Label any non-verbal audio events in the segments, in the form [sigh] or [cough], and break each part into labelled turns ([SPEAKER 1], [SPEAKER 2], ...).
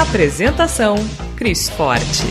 [SPEAKER 1] Apresentação: Cris Forte.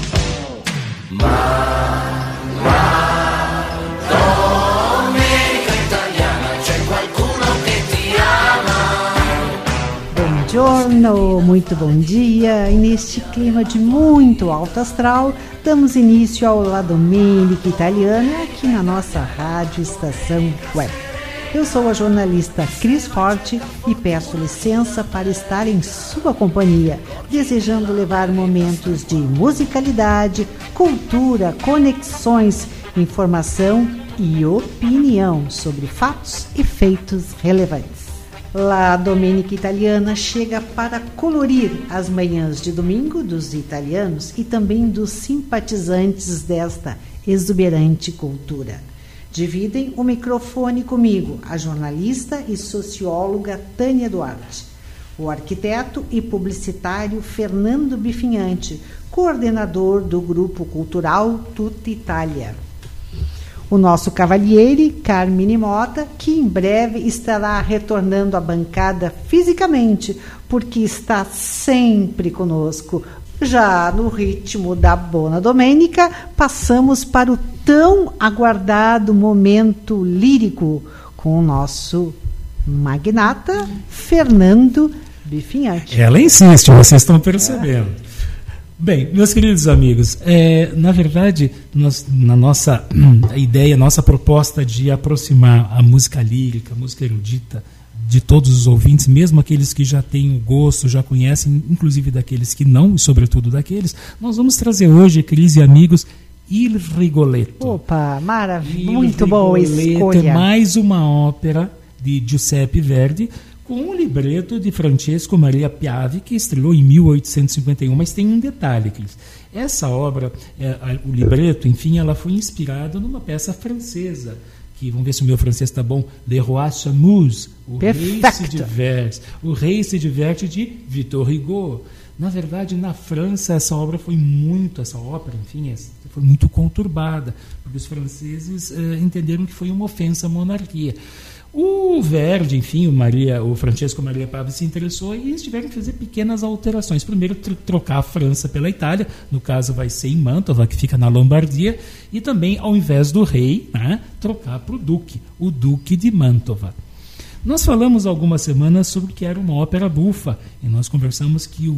[SPEAKER 2] Buongiorno, muito bom dia. E neste clima de muito alto astral, damos início ao La Domenica Italiana aqui na nossa rádio estação web. Eu sou a jornalista Cris Forte e peço licença para estar em sua companhia, desejando levar momentos de musicalidade, cultura, conexões, informação e opinião sobre fatos e feitos relevantes. La Domenica Italiana chega para colorir as manhãs de domingo dos italianos e também dos simpatizantes desta exuberante cultura. Dividem o microfone comigo a jornalista e socióloga Tânia Duarte, o arquiteto e publicitário Fernando Bifinhante, coordenador do grupo cultural Tutta Itália. O nosso cavalheire, Carmine Mota, que em breve estará retornando à bancada fisicamente, porque está sempre conosco. Já no ritmo da Bona Domênica, passamos para o tão aguardado momento lírico com o nosso magnata Fernando Bifinhante.
[SPEAKER 3] Ela insiste, vocês estão percebendo. Bem, meus queridos amigos, é, na verdade, nós, na nossa a ideia, nossa proposta de aproximar a música lírica, a música erudita, de todos os ouvintes, mesmo aqueles que já têm o gosto, já conhecem, inclusive daqueles que não, e sobretudo daqueles, nós vamos trazer hoje, Cris e amigos, Il Rigoletto.
[SPEAKER 2] Opa, maravilha, muito boa escolha.
[SPEAKER 3] É mais uma ópera de Giuseppe Verdi, com um libreto de Francesco Maria Piave, que estreou em 1851. Mas tem um detalhe, Cris. Essa obra, é, o libreto, enfim, ela foi inspirada numa peça francesa, que, vamos ver se o meu francês está bom, Le Roi s'amuse, o
[SPEAKER 2] Perfecto.
[SPEAKER 3] rei se diverte. O rei se diverte de Victor Hugo. Na verdade, na França, essa obra foi muito, essa ópera, enfim, foi muito conturbada, porque os franceses eh, entenderam que foi uma ofensa à monarquia. O Verdi, enfim, o, Maria, o Francesco Maria Pave se interessou e eles tiveram que fazer pequenas alterações. Primeiro, tr trocar a França pela Itália, no caso vai ser em Mantova, que fica na Lombardia, e também, ao invés do rei, né, trocar para o duque, o Duque de Mantova. Nós falamos algumas semanas sobre o que era uma ópera bufa, e nós conversamos que o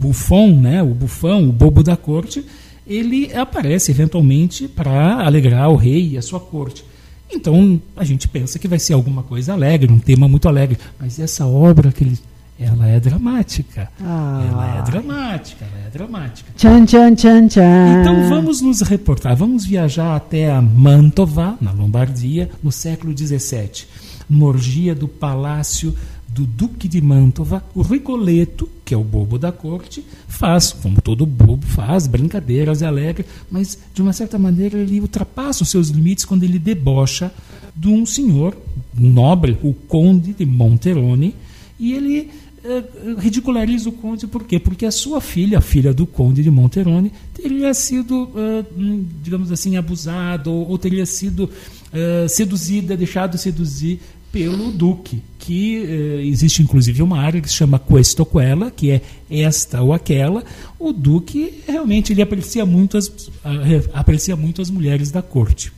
[SPEAKER 3] bufão, né, o bufão, o bobo da corte, ele aparece eventualmente para alegrar o rei e a sua corte. Então a gente pensa que vai ser alguma coisa alegre, um tema muito alegre. Mas essa obra que ele, ela é dramática.
[SPEAKER 2] Ah.
[SPEAKER 3] Ela é dramática, ela é dramática.
[SPEAKER 2] Tchan, tchan, tchan, tchan.
[SPEAKER 3] Então vamos nos reportar, vamos viajar até a Mantova, na Lombardia, no século XVII. Uma orgia do palácio do Duque de Mantova, o Rigoletto, que é o bobo da corte, faz, como todo bobo faz, brincadeiras, é alegre, mas de uma certa maneira ele ultrapassa os seus limites quando ele debocha de um senhor nobre, o Conde de Monterone, e ele eh, ridiculariza o Conde por quê? Porque a sua filha, a filha do Conde de Monterone, teria sido, eh, digamos assim, abusada ou, ou teria sido eh, seduzida, deixado seduzir pelo Duque, que eh, existe inclusive uma área que se chama questo quella, que é esta ou aquela. O Duque realmente ele aprecia muito as, aprecia muito as mulheres da corte.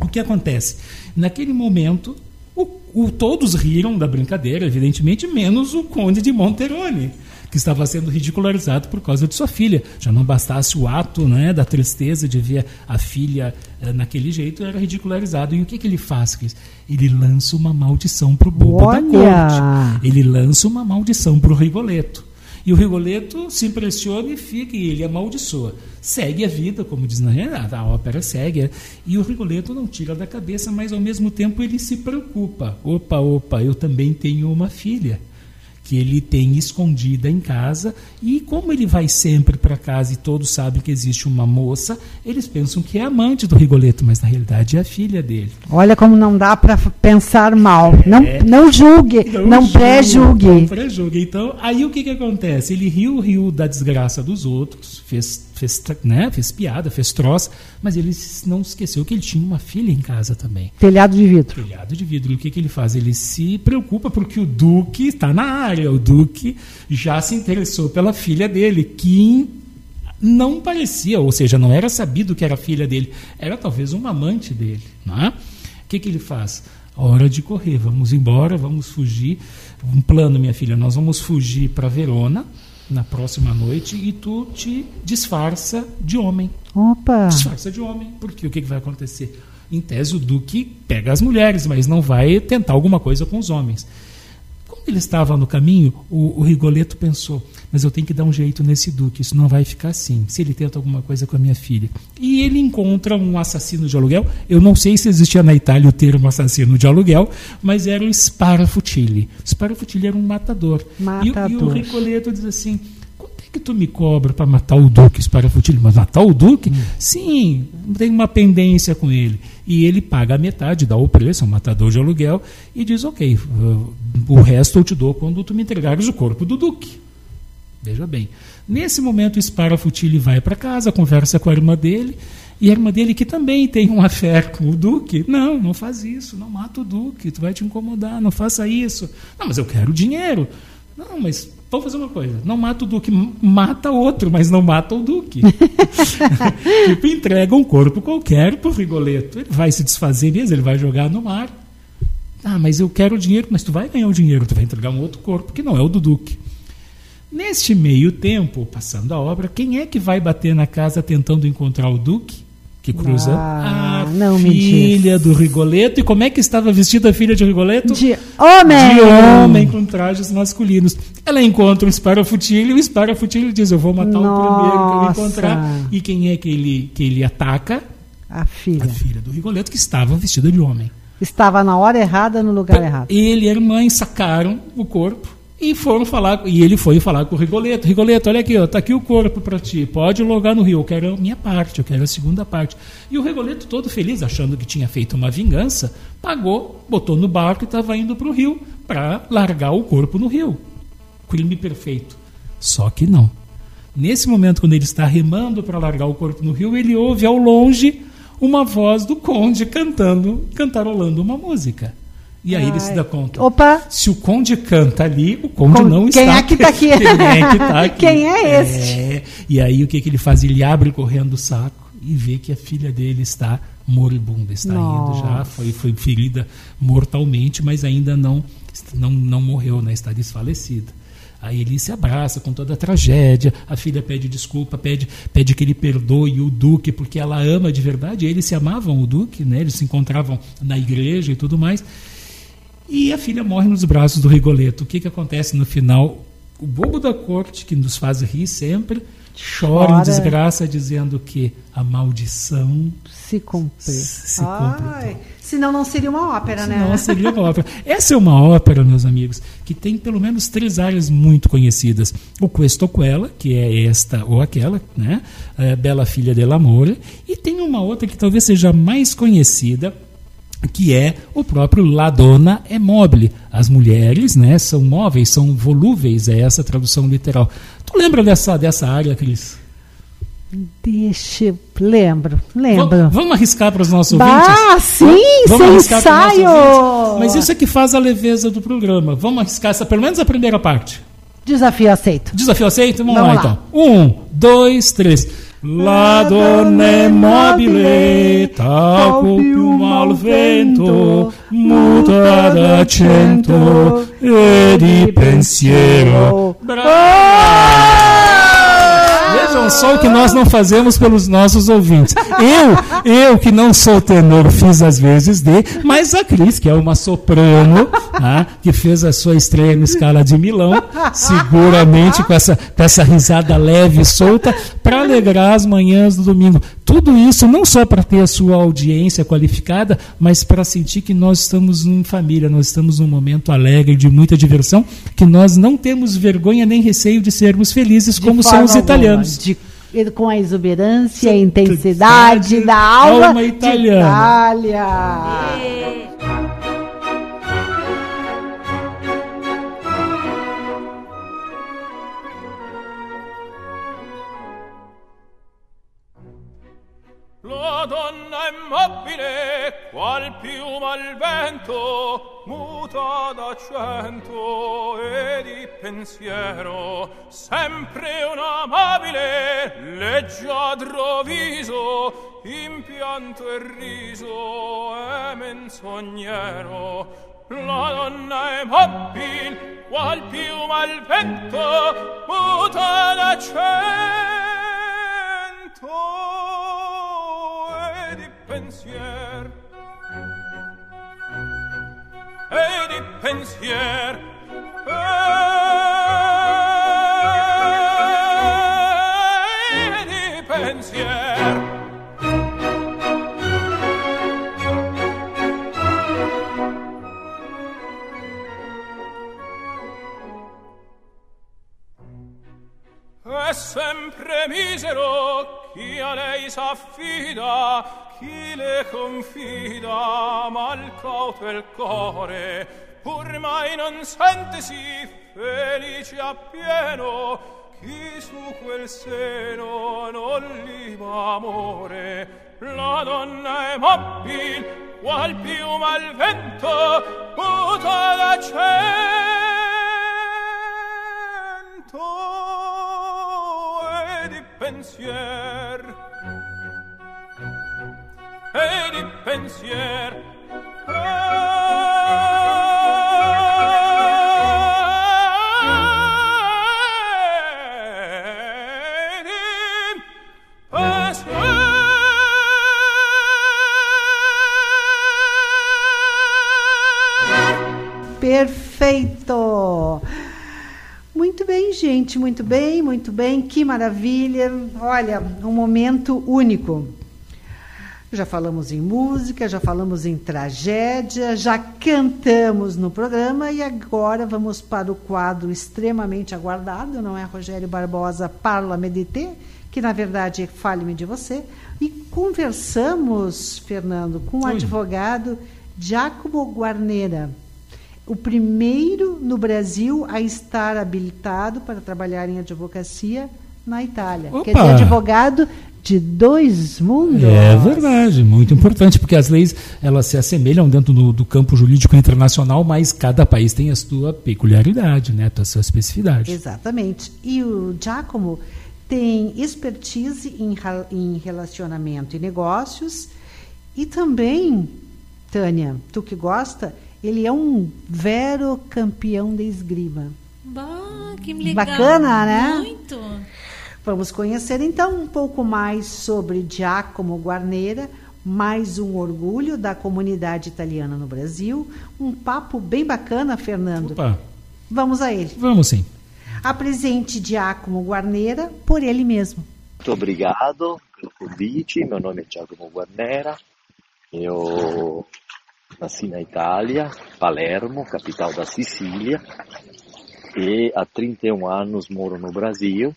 [SPEAKER 3] O que acontece? Naquele momento, o, o, todos riram da brincadeira, evidentemente, menos o Conde de Monterone que estava sendo ridicularizado por causa de sua filha. Já não bastasse o ato né, da tristeza de ver a filha eh, naquele jeito, era ridicularizado. E o que, que ele faz, Cris? Ele lança uma maldição para o bobo
[SPEAKER 2] Olha!
[SPEAKER 3] da corte. Ele lança uma maldição para o Rigoletto. E o Rigoletto se impressiona e fica, e ele amaldiçoa. Segue a vida, como diz na a, a ópera segue, e o Rigoletto não tira da cabeça, mas ao mesmo tempo ele se preocupa. Opa, opa, eu também tenho uma filha que ele tem escondida em casa e como ele vai sempre para casa e todos sabem que existe uma moça, eles pensam que é amante do Rigoletto, mas na realidade é a filha dele.
[SPEAKER 2] Olha como não dá para pensar mal. Não,
[SPEAKER 3] É.
[SPEAKER 2] não julgue, não, pré-julgue.
[SPEAKER 3] Não pré-julgue. Então, aí o que, que acontece? Ele riu, riu da desgraça dos outros, fez, fez, né, fez piada, fez troça, mas ele não esqueceu que ele tinha uma filha em casa também.
[SPEAKER 2] Telhado de vidro.
[SPEAKER 3] Telhado de vidro. E o que, que ele faz? Ele se preocupa porque o Duque está na área. O Duque já se interessou pela filha dele, que não parecia, ou seja, não era sabido que era filha dele. Era talvez uma amante dele. Não é? O que, que ele faz? Hora de correr, vamos embora, vamos fugir. Um plano, minha filha, nós vamos fugir para Verona na próxima noite e tu te disfarça de homem
[SPEAKER 2] Opa!
[SPEAKER 3] disfarça de homem, porque o que, que vai acontecer? Em tese, o Duque pega as mulheres, mas não vai tentar alguma coisa com os homens. Quando ele estava no caminho, o, o Rigoletto pensou: mas eu tenho que dar um jeito nesse Duque, isso não vai ficar assim. Se ele tenta alguma coisa com a minha filha. E ele encontra um assassino de aluguel. Eu não sei se existia na Itália o termo assassino de aluguel, mas era o Sparafutile. Sparafutile era um matador. E, o- e o
[SPEAKER 2] Matador.
[SPEAKER 3] Rigoletto diz assim: quanto é que tu me cobra para matar o Duque Sparafutile? Mas matar o Duque? Sim, tem uma pendência com ele. E ele paga a metade, dá o preço, é um matador de aluguel, e diz: ok, o resto eu te dou quando tu me entregares o corpo do Duque. Veja bem. Nesse momento, o Sparafutile vai para casa, conversa com a irmã dele, e a irmã dele, que também tem um afé com o Duque, não, não faz isso, não mata o Duque, tu vai te incomodar, não faça isso. Não, mas eu quero dinheiro. Não, mas vamos fazer uma coisa, não mata o Duque, mata outro, mas não mata o Duque. [laughs] tipo, entrega um corpo qualquer pro Rigoletto. Ele vai se desfazer mesmo, ele vai jogar no mar. Ah, mas eu quero o dinheiro, mas tu vai ganhar o dinheiro, tu vai entregar um outro corpo que não é o do Duque. Neste meio tempo, passando a obra, quem é que vai bater na casa tentando encontrar o Duque? Que cruza
[SPEAKER 2] Ah,
[SPEAKER 3] a filha do Rigoletto. E como é que estava vestida a filha de Rigoletto?
[SPEAKER 2] De homem!
[SPEAKER 3] De homem com trajes masculinos. Ela encontra o Sparafutile e o Sparafutile diz: Eu vou matar o primeiro que eu
[SPEAKER 2] Nossa.
[SPEAKER 3] encontrar. E quem é que ele, que ele ataca?
[SPEAKER 2] A filha.
[SPEAKER 3] A filha do Rigoletto, que estava vestida de homem.
[SPEAKER 2] Estava na hora errada, no lugar errado.
[SPEAKER 3] Ele e a irmã sacaram o corpo e foram falar. E ele foi falar com o Rigoletto. Rigoletto, olha aqui, ó, tá aqui o corpo para ti. Pode logar no rio. Eu quero a minha parte, eu quero a segunda parte. E o Rigoletto, todo feliz, achando que tinha feito uma vingança, pagou, botou no barco e estava indo para o rio para largar o corpo no rio. Crime perfeito. Só que não. Nesse momento, quando ele está remando para largar o corpo no rio, ele ouve ao longe uma voz do conde cantando, cantarolando uma música. E aí ele se dá conta.
[SPEAKER 2] Opa!
[SPEAKER 3] Se o conde canta ali, o conde
[SPEAKER 2] Con-
[SPEAKER 3] não
[SPEAKER 2] quem
[SPEAKER 3] está
[SPEAKER 2] é que tá aqui? [laughs]
[SPEAKER 3] Quem é que tá [laughs] aqui?
[SPEAKER 2] Quem é este?
[SPEAKER 3] É. E aí o que, que ele faz? Ele abre correndo o saco e vê que a filha dele está moribunda, está indo já,
[SPEAKER 2] Nossa.
[SPEAKER 3] foi, foi ferida mortalmente, mas ainda não, não, não morreu, né? está desfalecida. Aí ele se abraça com toda a tragédia, a filha pede desculpa, pede, pede que ele perdoe o Duque, porque ela ama de verdade, eles se amavam, o Duque, né? eles se encontravam na igreja e tudo mais. E a filha morre nos braços do Rigoletto. O que, que acontece no final? O bobo da corte, que nos faz rir sempre, chora em
[SPEAKER 2] Chora.
[SPEAKER 3] desgraça, dizendo que a maldição
[SPEAKER 2] Se cumpriu.
[SPEAKER 3] se.
[SPEAKER 2] Ai, senão não seria uma ópera, né?
[SPEAKER 3] Não, seria uma ópera. Essa é uma ópera, meus amigos, que tem pelo menos três áreas muito conhecidas. O Questo Quella, que é esta ou aquela, né? É, Bela Filha dell'Amore. E tem uma outra que talvez seja mais conhecida, que é o próprio La Donna é mobile. As mulheres né, são móveis, são volúveis, é essa tradução literal. Tu lembra dessa, dessa área, Cris?
[SPEAKER 2] Deixa eu... Lembro, lembro.
[SPEAKER 3] Vamos arriscar para os nossos
[SPEAKER 2] Bah,
[SPEAKER 3] ouvintes?
[SPEAKER 2] sim,
[SPEAKER 3] Vamos
[SPEAKER 2] sem ensaio!
[SPEAKER 3] Mas isso é que faz a leveza do programa. Vamos arriscar essa, pelo menos a primeira parte.
[SPEAKER 2] Desafio aceito.
[SPEAKER 3] Desafio aceito? Vamos,
[SPEAKER 2] Vamos
[SPEAKER 3] lá,
[SPEAKER 2] lá.
[SPEAKER 3] então. Um, dois, três. La donna è mobile, qual più mal vento, muta d'accento e di pensiero. Bravo! Vejam só o que nós não fazemos pelos nossos ouvintes. Eu, eu que não sou tenor, fiz as vezes de, mas a Cris, que é uma soprano, tá? que fez a sua estreia no Escala de Milão, seguramente com essa, com essa risada leve e solta, para alegrar as manhãs do domingo. Tudo isso não só para ter a sua audiência qualificada, mas para sentir que nós estamos em família, nós estamos num momento alegre, de muita diversão, que nós não temos vergonha nem receio de sermos felizes,
[SPEAKER 2] De
[SPEAKER 3] como são os italianos.
[SPEAKER 2] de- com a exuberância e intensidade da alma
[SPEAKER 3] alma italiana.
[SPEAKER 2] Itália.
[SPEAKER 4] Immobile, qual piuma al vento, muta d'accento e di pensiero, sempre un amabile, leggiadro viso, impianto e riso e menzognero. La donna immobile, qual piuma al vento, muta d'accento pensier. E di pensier. E sempre misero chi a lei s'affida, chi le confida, mal cauto il core, pur mai non sentesi felice appieno, chi su quel seno non liba amore. La donna è mobil, qual piuma al vento, muta d'accento e di pensier. Ed pensier.
[SPEAKER 2] Perfeito! Muito bem, gente, muito bem, muito bem, que maravilha! Olha, um momento único. Já falamos em música, já falamos em tragédia, já cantamos no programa e agora vamos para o quadro extremamente aguardado, não é, Rogério Barbosa Parla Medité, que na verdade é Fale-me de você. E conversamos, Fernando, com o
[SPEAKER 3] Oi.
[SPEAKER 2] advogado Giacomo Guarnera, o primeiro no Brasil a estar habilitado para trabalhar em advocacia na Itália. Quer
[SPEAKER 3] Opa!
[SPEAKER 2] dizer, advogado de dois mundos.
[SPEAKER 3] É verdade, muito importante, porque as leis elas se assemelham dentro do, do campo jurídico internacional, mas cada país tem a sua peculiaridade, né, a sua especificidade.
[SPEAKER 2] Exatamente. E o Giacomo tem expertise em, em relacionamento e negócios e também, Tânia, tu que gosta, ele é um vero campeão de esgrima.
[SPEAKER 5] Bah, que legal.
[SPEAKER 2] Bacana, né?
[SPEAKER 5] Muito.
[SPEAKER 2] Vamos conhecer então um pouco mais sobre Giacomo Guarnera, mais um orgulho da comunidade italiana no Brasil. Um papo bem bacana, Fernando.
[SPEAKER 3] Opa,
[SPEAKER 2] Vamos a ele.
[SPEAKER 3] vamos sim.
[SPEAKER 2] Apresente Giacomo Guarnera por ele mesmo.
[SPEAKER 6] Muito obrigado pelo convite. Meu nome é Giacomo Guarnera. Eu nasci na Itália, Palermo, capital da Sicília, e há 31 anos moro no Brasil.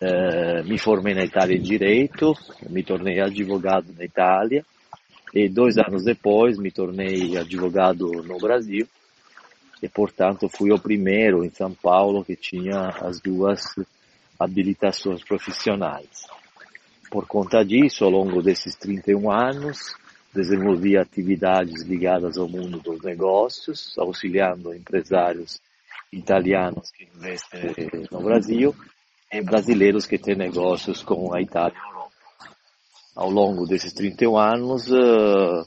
[SPEAKER 6] Eh, mi formei na Itália em Direito, mi tornei advogado na Itália e dois anos depois me tornei advogado no Brasil e, portanto, fui o primeiro em São Paulo que tinha as duas habilitações profissionais. Por conta disso, ao longo desses 31 anos, desenvolvi atividades ligadas ao mundo dos negócios, auxiliando empresários italianos que investem no Brasil e brasileiros que têm negócios com a Itália e a Europa. Ao longo desses 31 anos, eh,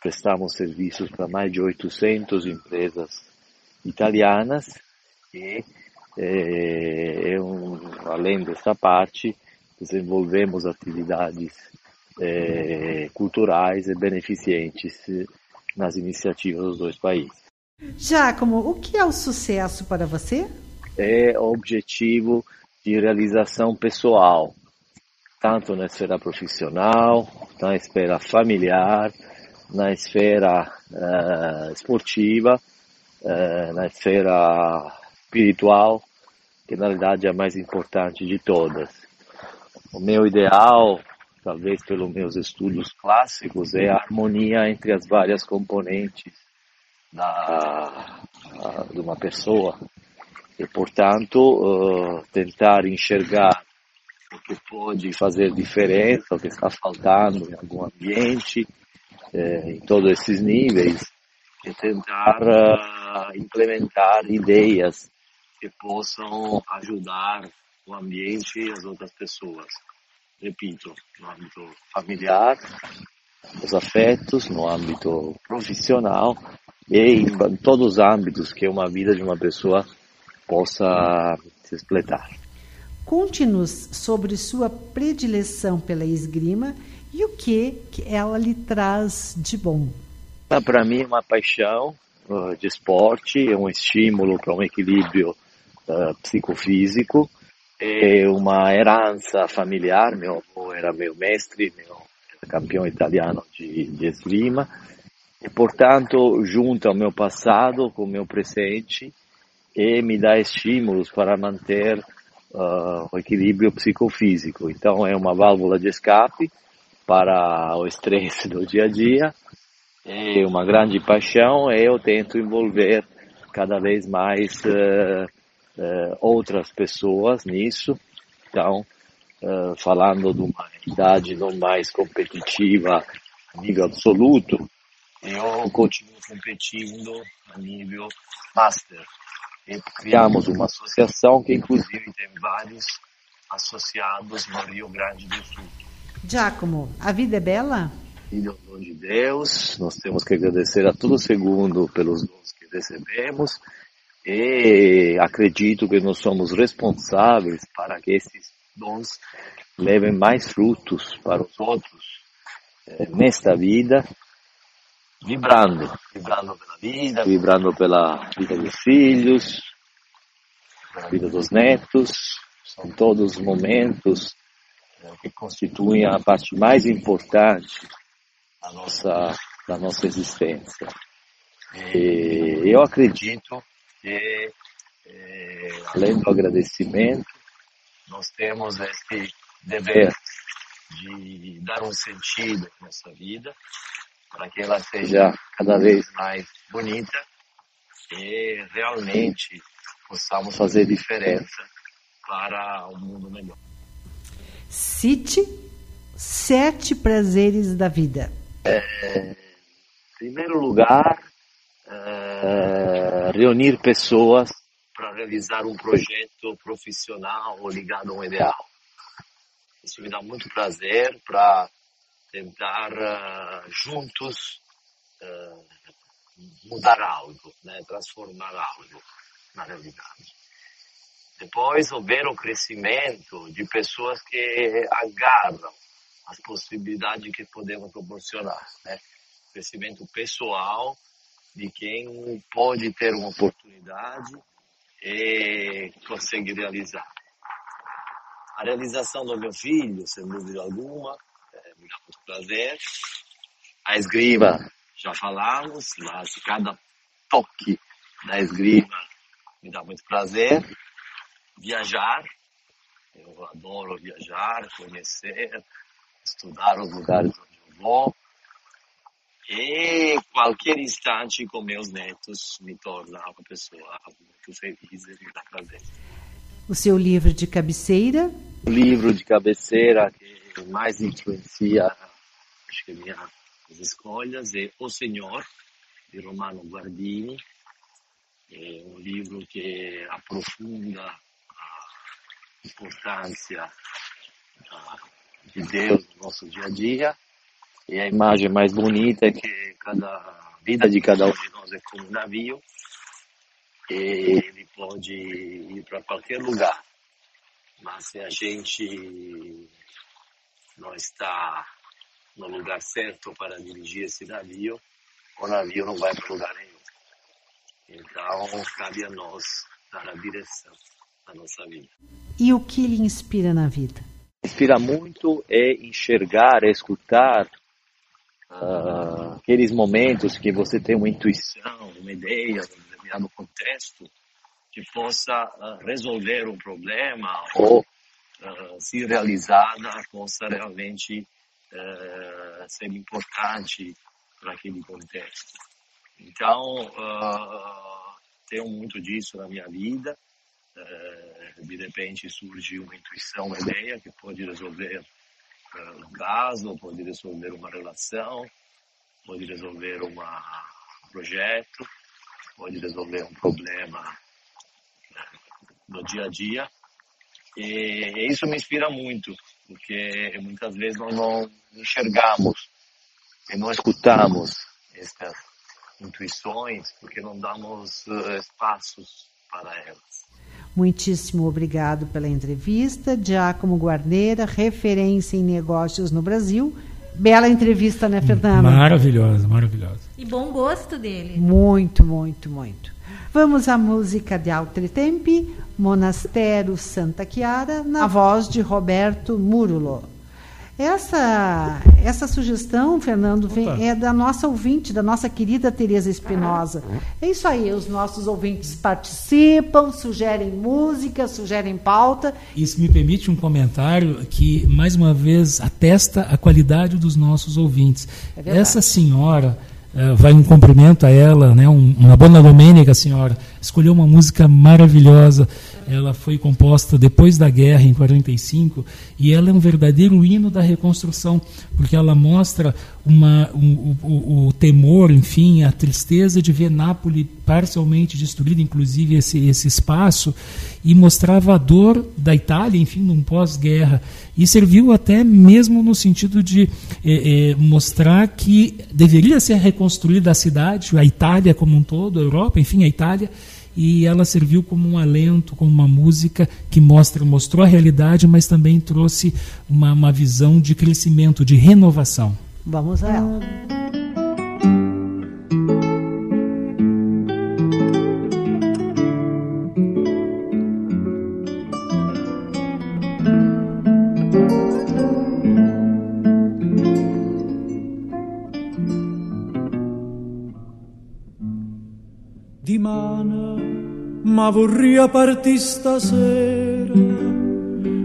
[SPEAKER 6] prestamos serviços para mais de 800 empresas italianas e é um, além dessa parte, desenvolvemos atividades é, culturais e beneficentes nas iniciativas dos dois países.
[SPEAKER 2] Giacomo, o que é o sucesso para você?
[SPEAKER 6] É o objetivo de realização pessoal, tanto na esfera profissional, na esfera familiar, na esfera uh, esportiva, uh, na esfera espiritual, que na realidade é a mais importante de todas. O meu ideal, talvez pelos meus estudos clássicos, é a harmonia entre as várias componentes da, de uma pessoa e, portanto, uh, tentar enxergar o que pode fazer diferença, o que está faltando em algum ambiente, eh, em todos esses níveis, e tentar uh, implementar ideias que possam ajudar o ambiente e as outras pessoas. Repito, no âmbito familiar, os afetos, no âmbito profissional e em todos os âmbitos que uma vida de uma pessoa possa se explotar.
[SPEAKER 2] Conte-nos sobre sua predileção pela esgrima e o que, que ela lhe traz de bom.
[SPEAKER 6] Para mim é uma paixão uh, de esporte, é um estímulo para um equilíbrio uh, psicofísico, é uma herança familiar, meu avô era meu mestre, meu campeão italiano de, de esgrima, e portanto junta o meu passado com o meu presente e me dá estímulos para manter uh, o equilíbrio psicofísico. Então é uma válvula de escape para o estresse do dia a dia, é uma grande paixão e eu tento envolver cada vez mais uh, uh, outras pessoas nisso. Então, uh, falando de uma idade não mais competitiva a nível absoluto, eu continuo competindo a nível master. E criamos uma associação que inclusive tem vários associados no Rio Grande do Sul.
[SPEAKER 2] Giacomo, a vida é bela?
[SPEAKER 6] Filho é dom de Deus, nós temos que agradecer a todo segundo pelos dons que recebemos e acredito que nós somos responsáveis para que esses dons levem mais frutos para os outros eh, nesta vida, vibrando, vibrando pela vida, vibrando pela vida dos filhos, pela vida dos netos, são todos momentos eh, que constituem a parte mais importante da nossa, da nossa existência. E eu acredito que, é, além do agradecimento, nós temos esse dever de dar um sentido à nossa vida, para que ela seja cada vez mais bonita e realmente possamos fazer diferença para um mundo melhor.
[SPEAKER 2] Cite sete prazeres da vida.
[SPEAKER 6] É, em primeiro lugar, é, reunir pessoas para realizar um projeto profissional ligado a um ideal. Isso me dá muito prazer para tentar uh, juntos uh, mudar algo, né? transformar algo na realidade. Depois, ver o crescimento de pessoas que agarram as possibilidades que podemos proporcionar. Né? Crescimento pessoal de quem pode ter uma oportunidade e consegue realizar. A realização do meu filho, sem dúvida alguma, me dá muito prazer. A esgrima, já falamos, mas cada toque da esgrima me dá muito prazer. Viajar, eu adoro viajar, conhecer, estudar os lugares onde eu vou. E qualquer instante com meus netos me torna uma pessoa muito feliz e me dá prazer.
[SPEAKER 2] O seu livro de cabeceira?
[SPEAKER 6] O livro de cabeceira que mais influencia acho que minhas escolhas é O Senhor, de Romano Guardini. É um livro que aprofunda a importância de Deus no nosso dia a dia. E a imagem mais bonita é que cada a vida de cada um de nós é como um navio e ele pode ir para qualquer lugar, mas se a gente não está no lugar certo para dirigir esse navio, o navio não vai para lugar nenhum. Então, cabe a nós dar a direção da nossa vida.
[SPEAKER 2] E o que lhe inspira na vida?
[SPEAKER 6] Inspira muito é enxergar, é escutar uh, aqueles momentos que você tem uma intuição, uma ideia, um determinado contexto, que possa uh, resolver um problema ou uh, se realizada possa realmente ser importante para aquele contexto. Então, tenho muito disso na minha vida. de repente surge uma intuição, uma ideia que pode resolver um caso, pode resolver uma relação, pode resolver uma, um projeto, pode resolver um problema né, no dia a dia. E isso me inspira muito, porque muitas vezes nós não enxergamos e não escutamos estas intuições, porque não damos uh, espaços para elas.
[SPEAKER 2] Muitíssimo obrigado pela entrevista. Giacomo Guarneira, referência em negócios no Brasil. Bela entrevista, né, Fernanda?
[SPEAKER 3] Maravilhosa, maravilhosa.
[SPEAKER 5] E bom gosto dele.
[SPEAKER 2] Muito, muito, muito. Vamos à música de Altre Tempi, Monastério Santa Chiara, na voz de Roberto Múrulo. Essa, essa sugestão, Fernando, vem, é da nossa ouvinte, da nossa querida Tereza Espinosa. É isso aí, os nossos ouvintes participam, sugerem música, sugerem pauta.
[SPEAKER 3] Isso me permite um comentário que, mais uma vez, atesta a qualidade dos nossos ouvintes. É Essa senhora Uh, vai um cumprimento a ela, né, um, uma boa domênica, senhora. Escolheu uma música maravilhosa. Ela foi composta depois da guerra, em 45, e ela é um verdadeiro hino da reconstrução, porque ela mostra uma, um, o, o, temor, enfim, a tristeza de ver Nápoles parcialmente destruída, inclusive esse, esse espaço, e mostrava a dor da Itália, enfim, num pós-guerra. E serviu até mesmo no sentido de eh, eh, mostrar que deveria ser reconstruída a cidade, a Itália como um todo, a Europa, enfim, a Itália, e ela serviu como um alento, como uma música que mostra, mostrou a realidade, mas também trouxe uma, uma visão de crescimento, de renovação.
[SPEAKER 2] Vamos a ela.
[SPEAKER 7] Ma vorria partir stasera,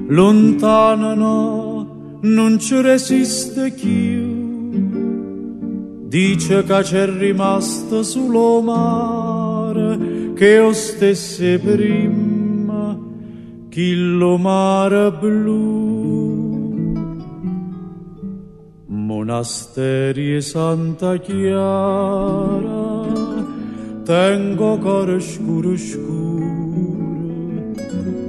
[SPEAKER 7] lontana no, non ci resiste più dice che c'è rimasto sullo mare che io stesse prima chi lo mare blu. Monasteri e Santa Chiara tengo cuore scuro scuro.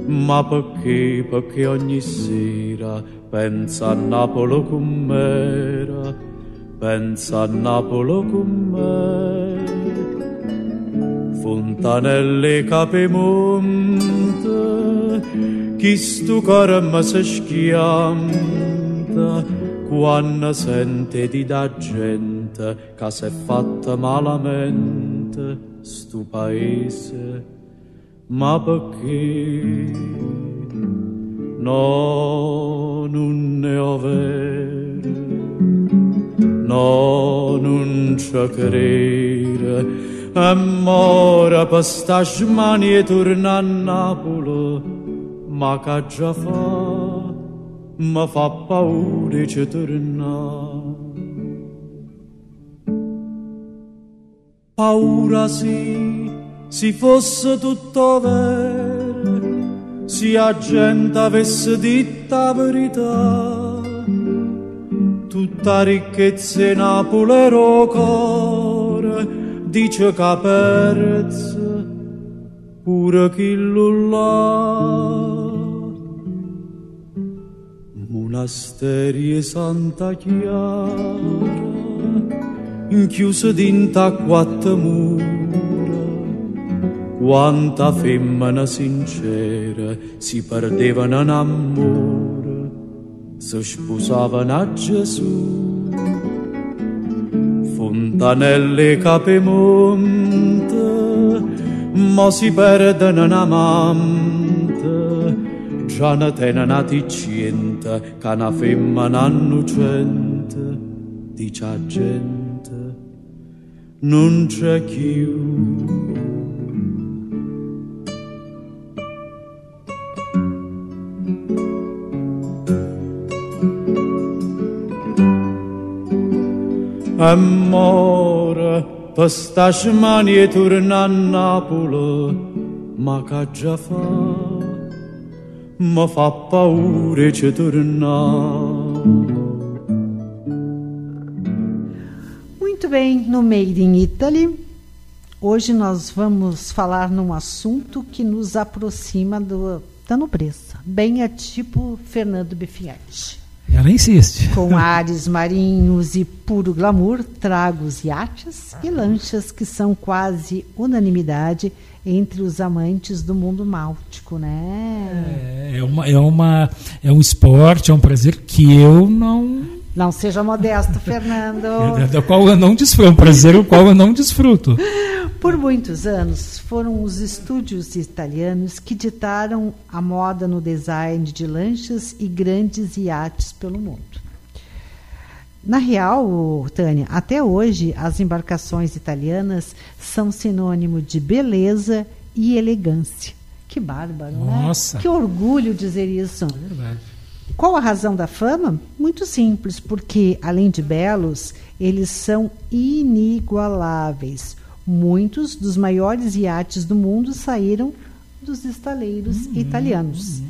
[SPEAKER 7] Ma perché? Perché ogni sera pensa a Napoli com'era pensa a Napoli con me. Fontanelle capemonte, chi stu cuore mi si schianta, quando sente di da gente che si è fatta malamente cuenta tu país perché non un neover non un ciacrere amore per sta smani e torna a Napoli ma che già fa ma fa paura che torna Paura sì, se fosse tutto vero, se la gente avesse detto la verità. Tutta ricchezza in Napolero cuore dice che pure chi là. Monasteri e Santa Chiara inchiuse dinta a quattro mura quanta femmina sincera si perdevano in amore, si sposavano a Gesù. Fontanelle capemonte, ma si perdono in amante, già ne tenono a ticciente, che una femmina innocente, dice a gente, non c'è più. Amore, per sta smanie torna a Napoli, ma che già fa, mi fa paura ci tornare.
[SPEAKER 2] Bem, no Made in Italy, hoje nós vamos falar num assunto que nos aproxima do, da nobreza, bem a tipo Fernando Befiatti.
[SPEAKER 3] Ela insiste.
[SPEAKER 2] Com [laughs] ares marinhos e puro glamour, trago os iates e lanchas que são quase unanimidade entre os amantes do mundo náutico, né?
[SPEAKER 3] É, é, uma, é, uma, é um esporte, é um prazer que eu não.
[SPEAKER 2] Não seja modesto, Fernando. [laughs]
[SPEAKER 3] Da qual eu não desfruto, é um prazer o qual eu não desfruto.
[SPEAKER 2] Por muitos anos, foram os estúdios italianos que ditaram a moda no design de lanchas e grandes iates pelo mundo. Na real, Tânia, até hoje as embarcações italianas são sinônimo de beleza e elegância. Que bárbaro,
[SPEAKER 3] Nossa.
[SPEAKER 2] né? Que orgulho dizer isso.
[SPEAKER 3] É verdade.
[SPEAKER 2] Qual a razão da fama? Muito simples, porque além de belos, eles são inigualáveis. Muitos dos maiores iates do mundo saíram dos estaleiros italianos.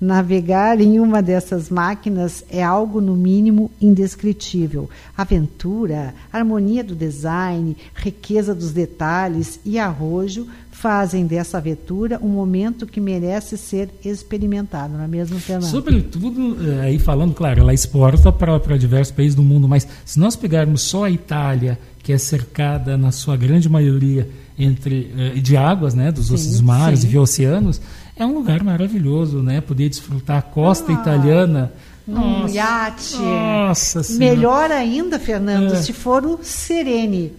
[SPEAKER 2] Navegar em uma dessas máquinas é algo, no mínimo, indescritível. Aventura, harmonia do design, riqueza dos detalhes e arrojo fazem dessa aventura um momento que merece ser experimentado, não é mesmo, Fernando?
[SPEAKER 3] Sobretudo, eh, aí falando, claro, ela exporta para diversos países do mundo, mas se nós pegarmos só a Itália, que é cercada na sua grande maioria entre eh, de águas, né, dos,
[SPEAKER 2] Sim,
[SPEAKER 3] dos mares
[SPEAKER 2] sim.
[SPEAKER 3] e oceanos, é um lugar maravilhoso, né? Poder desfrutar a costa
[SPEAKER 2] Ah,
[SPEAKER 3] italiana.
[SPEAKER 2] Um iate.
[SPEAKER 3] Nossa.
[SPEAKER 2] Melhor ainda, Fernando,
[SPEAKER 3] É.
[SPEAKER 2] se for o Serene.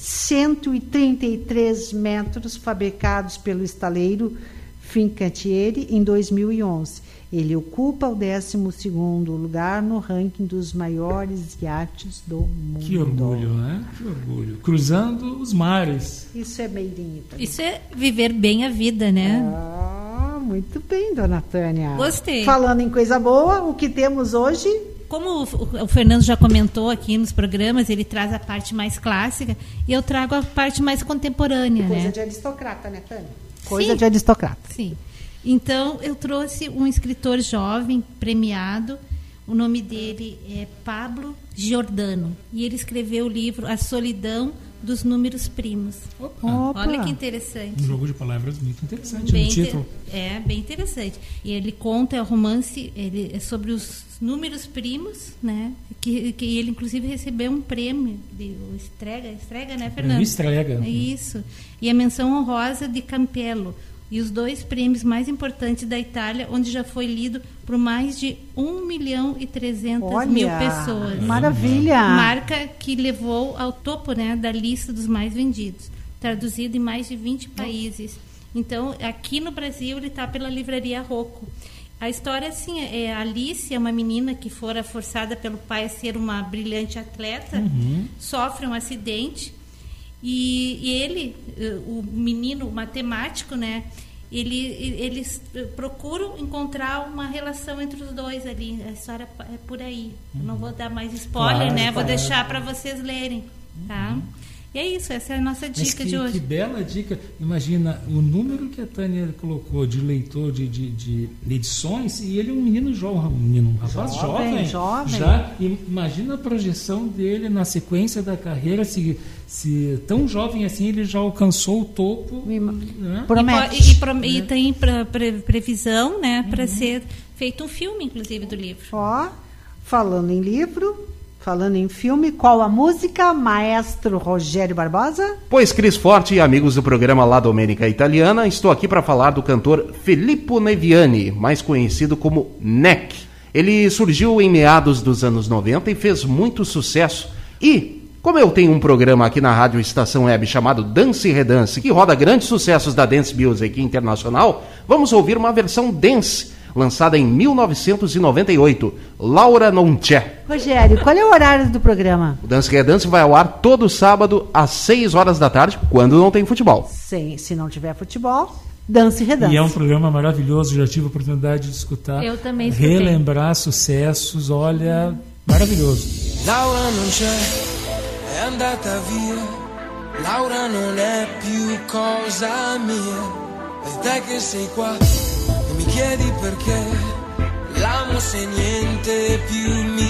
[SPEAKER 2] 133 metros fabricados pelo estaleiro Fincantieri em 2011. Ele ocupa o 12º lugar no ranking dos maiores iates do mundo.
[SPEAKER 3] Que orgulho, né? Que orgulho. Cruzando os mares.
[SPEAKER 2] Isso é made in Italy.
[SPEAKER 5] Isso é viver bem a vida, né?
[SPEAKER 2] Ah, muito bem, dona Tânia.
[SPEAKER 5] Gostei.
[SPEAKER 2] Falando em coisa boa, o que temos hoje?
[SPEAKER 5] Como o, o Fernando já comentou aqui nos programas, ele traz a parte mais clássica e eu trago a parte mais contemporânea,
[SPEAKER 2] Coisa
[SPEAKER 5] né?
[SPEAKER 2] de aristocrata, né, Tânia? Coisa
[SPEAKER 5] Sim.
[SPEAKER 2] de aristocrata.
[SPEAKER 5] Sim. Então, eu trouxe um escritor jovem, premiado. O nome dele é Pablo Giordano. E ele escreveu o livro A Solidão dos Números Primos.
[SPEAKER 3] Opa.
[SPEAKER 2] Opa.
[SPEAKER 5] Olha que interessante.
[SPEAKER 3] Um jogo de palavras muito interessante
[SPEAKER 5] Bem
[SPEAKER 3] no título.
[SPEAKER 5] É, bem interessante. E ele conta, é um romance ele, é sobre os números primos, né? Que, que ele, inclusive, recebeu um prêmio de o Estrega, Estrega, né, Fernando?
[SPEAKER 3] Estrega.
[SPEAKER 5] É isso. E a menção honrosa de Campello. E os dois prêmios mais importantes da Itália, onde já foi lido por mais de 1 milhão e 300 mil
[SPEAKER 2] Olha,
[SPEAKER 5] pessoas.
[SPEAKER 2] Maravilha.
[SPEAKER 5] Marca que levou ao topo né, da lista dos mais vendidos, traduzido em mais de 20 países. Então, aqui no Brasil, ele está pela livraria Rocco. A história, assim, é a Alice, é uma menina que fora forçada pelo pai a ser uma brilhante atleta, sofre um acidente e, e ele, eh, o menino o matemático, né? Ele, eles procuram encontrar uma relação entre os dois ali. A história é por aí. Eu não vou dar mais spoiler,
[SPEAKER 3] Claro,
[SPEAKER 5] né? Vou
[SPEAKER 3] claro.
[SPEAKER 5] deixar para vocês lerem, tá? E é isso, essa é a nossa dica
[SPEAKER 3] que,
[SPEAKER 5] de
[SPEAKER 3] que
[SPEAKER 5] hoje.
[SPEAKER 3] bela dica. Imagina o número que a Tânia colocou de leitor de, de, de edições e ele é um menino jovem, um menino, um rapaz
[SPEAKER 2] Jovem,
[SPEAKER 3] jovem.
[SPEAKER 2] jovem.
[SPEAKER 3] Já e imagina a projeção dele na sequência da carreira, se, se tão jovem assim ele já alcançou o topo. né?
[SPEAKER 2] Promete.
[SPEAKER 5] E, e pro- e tem pra- pre- previsão, né, para ser feito um filme, inclusive, do livro.
[SPEAKER 2] Ó, falando em livro, Falando em filme, qual a música, maestro Rogério Barbosa?
[SPEAKER 8] Pois, Cris Forte e amigos do programa La Domenica Italiana, estou aqui para falar do cantor Filippo Neviani, mais conhecido como Neck. Ele surgiu em meados dos anos 90 e fez muito sucesso. E, como eu tenho um programa aqui na Rádio Estação Web chamado Dance Redance, que roda grandes sucessos da dance music internacional, vamos ouvir uma versão dance lançada em 1998, Laura Non C'è.
[SPEAKER 2] Rogério, qual é o horário do programa?
[SPEAKER 8] O Dance Redance vai ao ar todo sábado às 6 horas da tarde, quando não tem futebol.
[SPEAKER 2] Sim, se não tiver futebol, Dance e Redance.
[SPEAKER 3] E é um programa maravilhoso, já tive a oportunidade de escutar.
[SPEAKER 5] Eu também escutei.
[SPEAKER 3] Relembrar sucessos, olha, maravilhoso.
[SPEAKER 9] Laura non c'è, è andata via. Laura non è più cosa mia. E te che sei qua mi chiedi perché. L'amo se niente più mi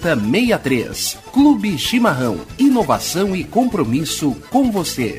[SPEAKER 10] 7063. Clube Chimarrão. Inovação e compromisso com você.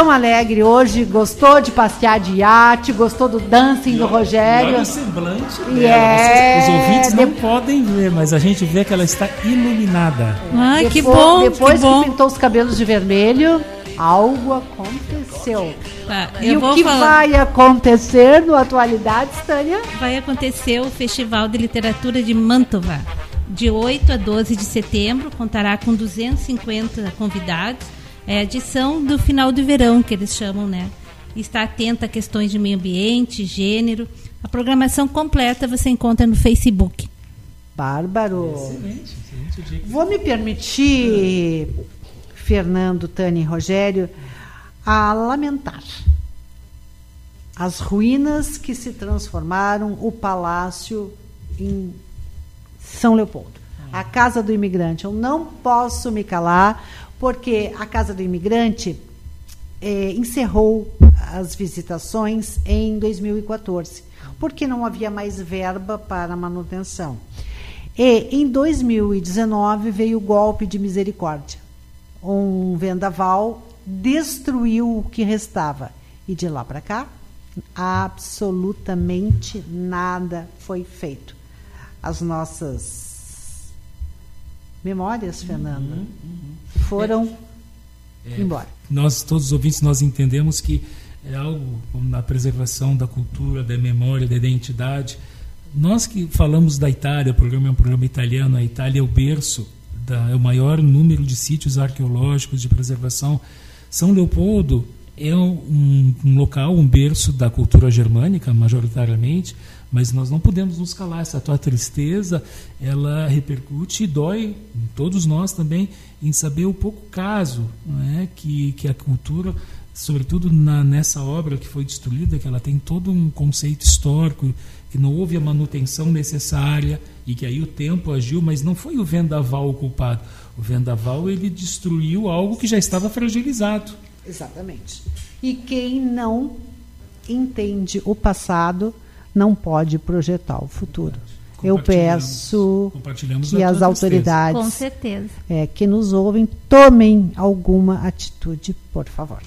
[SPEAKER 2] Tão alegre hoje, gostou de passear de iate, gostou do dancing do Rogério.
[SPEAKER 3] Olha o semblante
[SPEAKER 2] E
[SPEAKER 3] dela.
[SPEAKER 2] é-
[SPEAKER 3] Vocês- Os ouvintes não
[SPEAKER 2] de-
[SPEAKER 3] podem ver, mas a gente vê que ela está iluminada.
[SPEAKER 5] Ai, que
[SPEAKER 2] Depois-
[SPEAKER 5] bom,
[SPEAKER 2] Depois
[SPEAKER 5] que bom.
[SPEAKER 2] pintou os cabelos de vermelho, algo aconteceu.
[SPEAKER 5] Tá,
[SPEAKER 2] E o que
[SPEAKER 5] falar.
[SPEAKER 2] vai acontecer no Atualidades, Tânia?
[SPEAKER 5] Vai acontecer o Festival de Literatura de Mantova. De 8 a 12 de setembro, contará com 250 convidados. É a edição do final do verão, que eles chamam, né? Está atenta a questões de meio ambiente, gênero. A programação completa você encontra no Facebook.
[SPEAKER 2] Bárbaro. Vou me permitir, Fernando, Tânia e Rogério, a lamentar as ruínas que se transformaram o palácio em São Leopoldo. A Casa do Imigrante. Eu não posso me calar, porque a Casa do Imigrante eh, encerrou as visitações em 2014, porque não havia mais verba para manutenção. E em 2019 veio o golpe de misericórdia. Um vendaval destruiu o que restava. E de lá para cá, absolutamente nada foi feito. As nossas memórias, Fernanda, foram
[SPEAKER 3] É,
[SPEAKER 2] embora.
[SPEAKER 3] Nós, todos os ouvintes, nós entendemos que é algo na preservação da cultura, da memória, da identidade. Nós que falamos da Itália, o programa é um programa italiano, a Itália é o berço, da, é o maior número de sítios arqueológicos de preservação. São Leopoldo é um, um local, um berço da cultura germânica, majoritariamente, mas nós não podemos nos calar. Essa tua tristeza, ela repercute e dói em todos nós também em saber o pouco caso não é? que, que a cultura sobretudo na, nessa obra que foi destruída, que ela tem todo um conceito histórico, que não houve a manutenção necessária e que aí o tempo agiu, mas não foi o vendaval o culpado. O vendaval ele destruiu algo que já estava fragilizado.
[SPEAKER 2] Exatamente. E quem não entende o passado não pode projetar o futuro. Eu peço que as autoridades
[SPEAKER 5] Com certeza.
[SPEAKER 2] é, que nos ouvem tomem alguma atitude, por favor.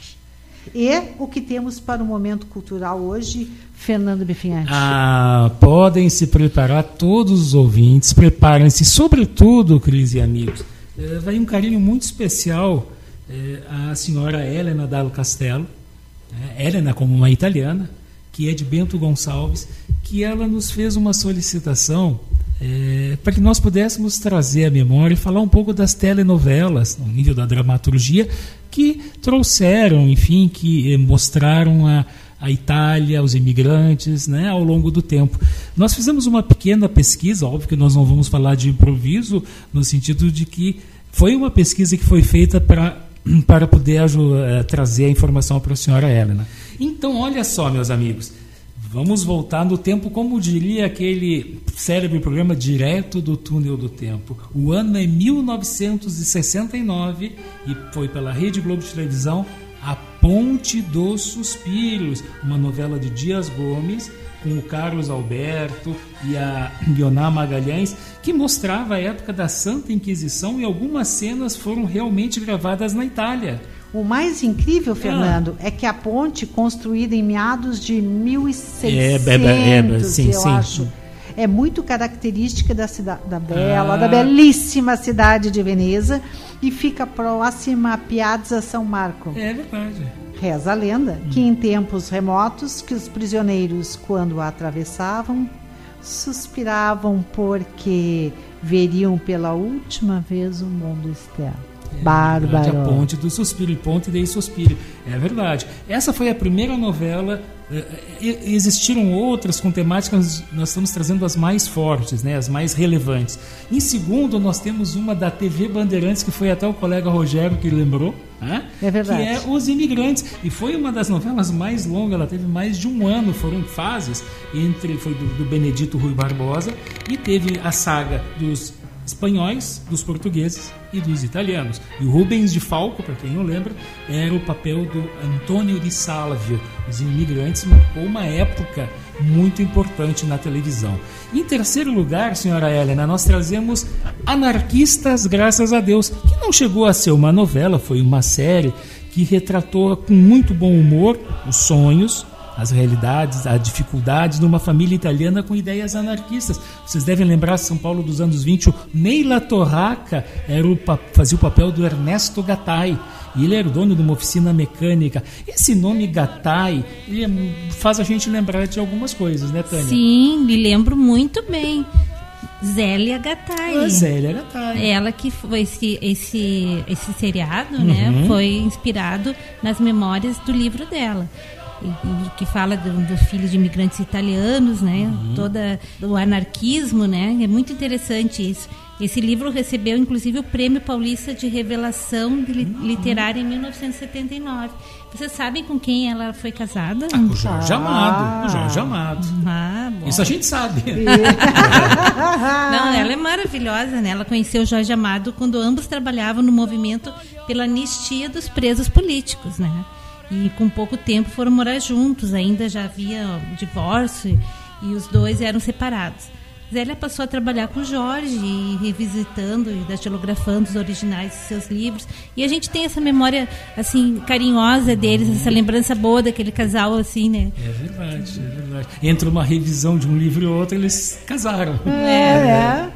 [SPEAKER 2] E o que temos para o momento cultural hoje, Fernando Bifinhante?
[SPEAKER 3] Ah, podem se preparar todos os ouvintes, preparem-se, sobretudo, Cris e amigos. Eh, vai um carinho muito especial eh, à senhora Helena Dallo Castello, né? Helena como uma italiana, que é de Bento Gonçalves, que ela nos fez uma solicitação eh, para que nós pudéssemos trazer à memória e falar um pouco das telenovelas, no nível da dramaturgia, que trouxeram, enfim, que eh, mostraram a, a Itália, os imigrantes, né, ao longo do tempo. Nós fizemos uma pequena pesquisa, óbvio que nós não vamos falar de improviso, no sentido de que foi uma pesquisa que foi feita para [clears throat] para poder eh, trazer a informação para a senhora Helena. Então, olha só, meus amigos, vamos voltar no tempo, como diria aquele célebre programa Direto do Túnel do Tempo. O ano é 1969 e foi pela Rede Globo de Televisão A Ponte dos Suspiros, uma novela de Dias Gomes com o Carlos Alberto e a Ioná Magalhães, que mostrava a época da Santa Inquisição e algumas cenas foram realmente gravadas na Itália.
[SPEAKER 2] O mais incrível, Fernando, é que a ponte, construída em meados de 1600,
[SPEAKER 3] É, é, é, sim,
[SPEAKER 2] eu
[SPEAKER 3] sim.
[SPEAKER 2] acho, é muito característica da cidade da bela,
[SPEAKER 3] Ah.
[SPEAKER 2] da belíssima cidade de Veneza e fica próxima a Piazza São Marco.
[SPEAKER 3] É verdade.
[SPEAKER 2] Reza a lenda que em tempos remotos que os prisioneiros, quando a atravessavam, suspiravam porque veriam pela última vez o mundo externo.
[SPEAKER 3] É
[SPEAKER 2] Bárbaro.
[SPEAKER 3] verdade, A Ponte do Suspiro, e Ponte dei Suspiro. É verdade. Essa foi a primeira novela. eh, eh, Existiram outras com temáticas, nós estamos trazendo as mais fortes, né, as mais relevantes. Em segundo, nós temos uma da TV Bandeirantes, que foi até o colega Rogério que lembrou. né,
[SPEAKER 2] É verdade.
[SPEAKER 3] Que é Os Imigrantes. E foi uma das novelas mais longas, ela teve mais de um ano, foram fases, entre foi do, do Benedito Rui Barbosa, e teve a saga dos espanhóis, dos portugueses e dos italianos. E o Rubens de Falco, para quem não lembra, era o papel do Antônio de Salvio. Os imigrantes marcou uma época muito importante na televisão. Em terceiro lugar, senhora Helena, nós trazemos Anarquistas, graças a Deus, que não chegou a ser uma novela, foi uma série que retratou com muito bom humor os sonhos, as realidades, as dificuldades numa família italiana com ideias anarquistas. Vocês devem lembrar São Paulo dos anos 20, o Neila Torraca era o, fazia o papel do Ernesto Gattai. E ele era o dono de uma oficina mecânica. Esse nome Gattai é- faz a gente lembrar de algumas coisas, né, Tânia?
[SPEAKER 5] Sim, me lembro muito bem. Zélia Gattai.
[SPEAKER 3] A Zélia Gattai.
[SPEAKER 5] Ela que foi esse, esse, esse seriado,
[SPEAKER 3] Uhum.
[SPEAKER 5] né? Foi inspirado nas memórias do livro dela. Que fala do, do filho de imigrantes italianos, né?
[SPEAKER 3] Uhum.
[SPEAKER 5] Toda o anarquismo, né? É muito interessante isso. Esse livro recebeu inclusive o Prêmio Paulista de Revelação de li-
[SPEAKER 3] Uhum.
[SPEAKER 5] Literária em 1979. Vocês sabem com quem ela foi casada?
[SPEAKER 3] Ah, com o Jorge Amado. O Jorge Amado.
[SPEAKER 5] Ah, bom.
[SPEAKER 3] Isso a gente sabe. [laughs] [laughs]
[SPEAKER 5] Não, ela é maravilhosa, né? Ela conheceu o Jorge Amado quando ambos trabalhavam no movimento pela anistia dos presos políticos, né? E com pouco tempo foram morar juntos, ainda já havia o divórcio e os dois eram separados. Zélia passou a trabalhar com o Jorge, e revisitando e datilografando os originais de seus livros. E a gente tem essa memória, assim, carinhosa deles, essa lembrança boa daquele casal, assim, né?
[SPEAKER 3] É verdade, é verdade. Entre uma revisão de um livro e outro, eles casaram.
[SPEAKER 2] É,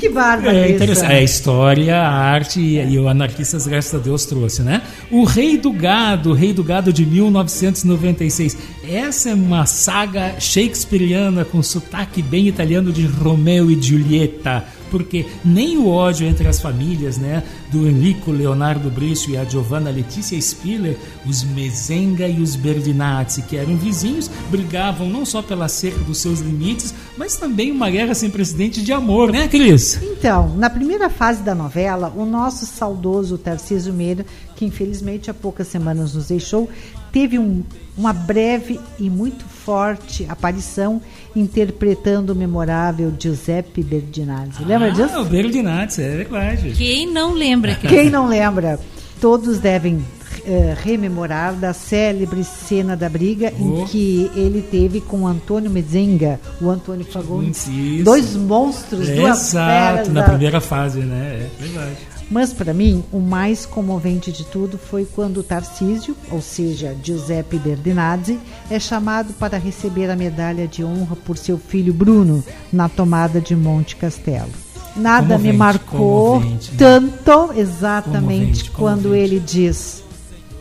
[SPEAKER 2] Que bárbaro.
[SPEAKER 3] É interessante. É a história, a arte e, e o Anarquistas, graças a Deus, trouxe, né? O Rei do Gado, o Rei do Gado de 1996. Essa é uma saga shakespeariana com sotaque bem italiano de Romeu e Giulietta. Porque nem o ódio entre as famílias, né, do Enrico Leonardo Brício e a Giovanna Letícia Spiller, os Mezenga e os Berdinazzi, que eram vizinhos, brigavam não só pela cerca dos seus limites, mas também uma guerra sem precedente de amor, né, Cris?
[SPEAKER 2] Então, na primeira fase da novela, o nosso saudoso Tarcísio Meira, que infelizmente há poucas semanas nos deixou, teve um, uma breve e muito forte aparição interpretando o memorável Giuseppe Berdinazzi. Lembra
[SPEAKER 3] ah,
[SPEAKER 2] disso?
[SPEAKER 3] o Berdinazzi, é verdade.
[SPEAKER 5] Quem não lembra? Cris?
[SPEAKER 2] Quem não lembra? Todos devem eh, rememorar da célebre cena da briga
[SPEAKER 3] Oh.
[SPEAKER 2] em que ele teve com o Antônio Mezenga, o Antônio Fagundes,
[SPEAKER 3] Isso.
[SPEAKER 2] dois monstros, duas
[SPEAKER 3] Exato, na
[SPEAKER 2] da-
[SPEAKER 3] primeira fase, né? É verdade.
[SPEAKER 2] Mas para mim, o mais comovente de tudo foi quando Tarcísio, ou seja, Giuseppe Berdinazzi, é chamado para receber a medalha de honra por seu filho Bruno na tomada de Monte Castelo. Nada me
[SPEAKER 3] Comovente,
[SPEAKER 2] marcou
[SPEAKER 3] comovente, né?
[SPEAKER 2] tanto exatamente
[SPEAKER 3] Comovente,
[SPEAKER 2] quando ele diz: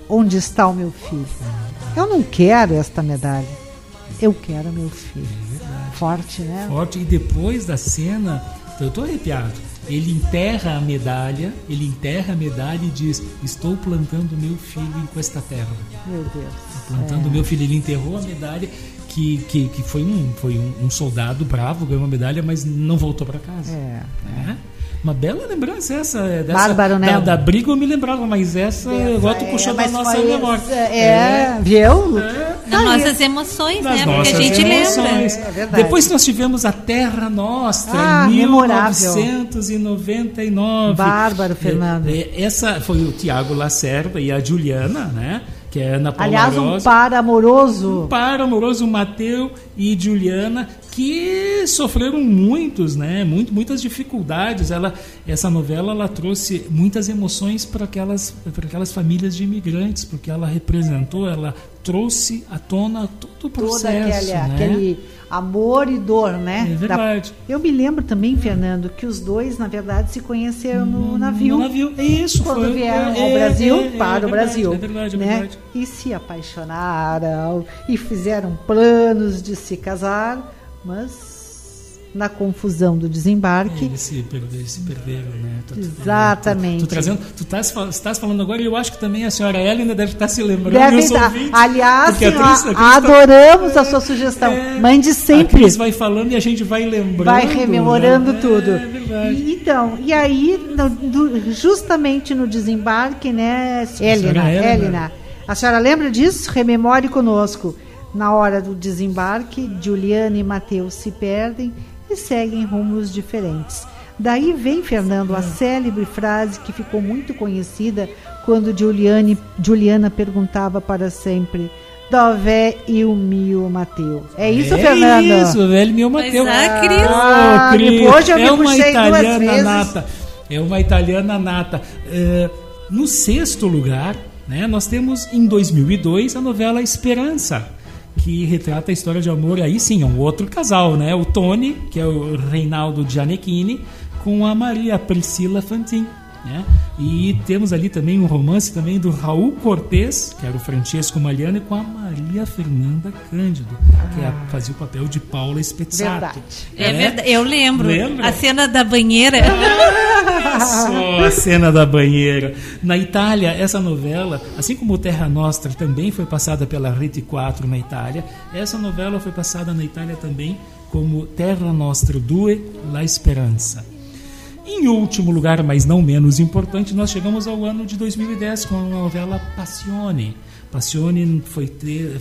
[SPEAKER 2] Onde está o meu filho? Eu não quero esta medalha. Eu quero meu filho. Forte, né?
[SPEAKER 3] Forte. E depois da cena, eu tô arrepiado. Ele enterra a medalha, ele enterra a medalha e diz: Estou plantando meu filho em questa terra.
[SPEAKER 2] Meu Deus.
[SPEAKER 3] Plantando
[SPEAKER 2] É.
[SPEAKER 3] meu filho. Ele enterrou a medalha, que, que, que foi, um, foi um, um soldado bravo, ganhou uma medalha, mas não voltou para casa.
[SPEAKER 2] É.
[SPEAKER 3] É. Uma bela lembrança essa. é, Dessa,
[SPEAKER 2] Bárbaro, né?
[SPEAKER 3] Da, da briga eu me lembrava, mas essa agora tu
[SPEAKER 2] É,
[SPEAKER 3] puxou da nossa memória.
[SPEAKER 2] É, viu?
[SPEAKER 5] Nas nossas emoções,
[SPEAKER 3] Nas
[SPEAKER 5] né? Porque
[SPEAKER 3] nossas
[SPEAKER 5] a gente
[SPEAKER 3] emoções.
[SPEAKER 5] lembra.
[SPEAKER 2] É verdade.
[SPEAKER 3] Depois nós tivemos a Terra Nostra,
[SPEAKER 2] Ah,
[SPEAKER 3] em
[SPEAKER 2] memorável.
[SPEAKER 3] 1999.
[SPEAKER 2] Bárbaro,
[SPEAKER 3] É,
[SPEAKER 2] Fernando.
[SPEAKER 3] é, Essa foi o Tiago Lacerda e a Juliana, né? Que é Ana Paula
[SPEAKER 2] Aliás, um par amoroso.
[SPEAKER 3] Um par amoroso, Mateu e Juliana, que sofreram muitos, né? Muito, muitas dificuldades. Ela, essa novela ela trouxe muitas emoções para aquelas, para aquelas famílias de imigrantes, porque ela representou, ela trouxe à tona todo o
[SPEAKER 2] todo
[SPEAKER 3] processo.
[SPEAKER 2] aquele,
[SPEAKER 3] né?
[SPEAKER 2] aquele amor e dor, né?
[SPEAKER 3] É verdade.
[SPEAKER 2] Da- Eu me lembro também, Fernando, que os dois, na verdade, se conheceram no navio.
[SPEAKER 3] No navio, isso.
[SPEAKER 2] Quando
[SPEAKER 3] foi,
[SPEAKER 2] vieram
[SPEAKER 3] é,
[SPEAKER 2] ao
[SPEAKER 3] é,
[SPEAKER 2] Brasil,
[SPEAKER 3] é, é,
[SPEAKER 2] para
[SPEAKER 3] é
[SPEAKER 2] o
[SPEAKER 3] verdade,
[SPEAKER 2] Brasil.
[SPEAKER 3] É verdade, é
[SPEAKER 2] né?
[SPEAKER 3] verdade.
[SPEAKER 2] E se apaixonaram e fizeram planos de se casar, mas na confusão do desembarque.
[SPEAKER 3] Eles se, perder, se perderam, né? Tu-
[SPEAKER 2] Exatamente.
[SPEAKER 3] Tu, trazendo, tu estás, estás falando agora e eu acho que também a senhora Helena deve estar se lembrando.
[SPEAKER 2] Deve
[SPEAKER 3] meus
[SPEAKER 2] dar.
[SPEAKER 3] ouvintes,
[SPEAKER 2] Aliás,
[SPEAKER 3] a
[SPEAKER 2] senhora,
[SPEAKER 3] Cris- a Cris tá-
[SPEAKER 2] adoramos a sua sugestão. Mande
[SPEAKER 3] A
[SPEAKER 2] sempre.
[SPEAKER 3] Cris vai falando e a gente vai lembrando.
[SPEAKER 2] Vai rememorando
[SPEAKER 3] né?
[SPEAKER 2] tudo.
[SPEAKER 3] É verdade.
[SPEAKER 2] E- Então, e aí, no- do- justamente no desembarque, né, Helena.
[SPEAKER 3] Helena,
[SPEAKER 2] a senhora lembra disso? Rememore conosco. Na hora do desembarque, Juliana e Mateus se perdem e seguem rumos diferentes. Daí vem, Fernando, a célebre frase que ficou muito conhecida quando Juliane, Juliana perguntava para sempre: Dové e o mio Mateu. É isso,
[SPEAKER 3] é
[SPEAKER 2] Fernando?
[SPEAKER 3] Isso, velho meu Mateus.
[SPEAKER 5] Mas, ah, Cris.
[SPEAKER 2] Ah,
[SPEAKER 3] Cris,
[SPEAKER 2] depois eu me
[SPEAKER 3] é uma
[SPEAKER 2] puxei duas
[SPEAKER 3] italiana
[SPEAKER 2] vezes.
[SPEAKER 3] nata. É uma italiana nata. É, no sexto lugar, né, nós temos em 2002 a novela Esperança, que retrata a história de amor aí sim, é um outro casal, né? O Tony, que é o Reinaldo Gianecchini, com a Maria Priscila Fantin. Né? E temos ali também um romance também do Raul Cortez, que era o Francesco Maliani, com a Maria Fernanda Cândido, que é a- fazia o papel de Paula Spezzato.
[SPEAKER 2] Verdade.
[SPEAKER 5] É verdade, eu lembro.
[SPEAKER 3] Lembra?
[SPEAKER 5] A cena da banheira.
[SPEAKER 3] Só a cena da banheira. Na Itália, essa novela, assim como Terra Nostra também foi passada pela Rete 4 na Itália, essa novela foi passada na Itália também como Terra Nostra 2 La Speranza. Em último lugar, mas não menos importante, nós chegamos ao ano de 2010 com a novela Passione. Passione foi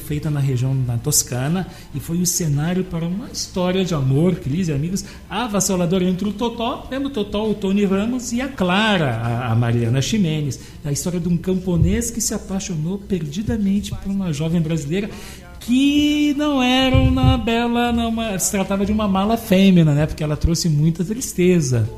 [SPEAKER 3] feita na região da Toscana e foi o cenário para uma história de amor, crise, amigos, avassaladora entre o Totó, lembra o Totó, o Tony Ramos e a Clara, a, a Mariana Ximenes. A história de um camponês que se apaixonou perdidamente por uma jovem brasileira que não era uma bela, não, uma- se tratava de uma mala fêmea, né? Porque ela trouxe muita tristeza.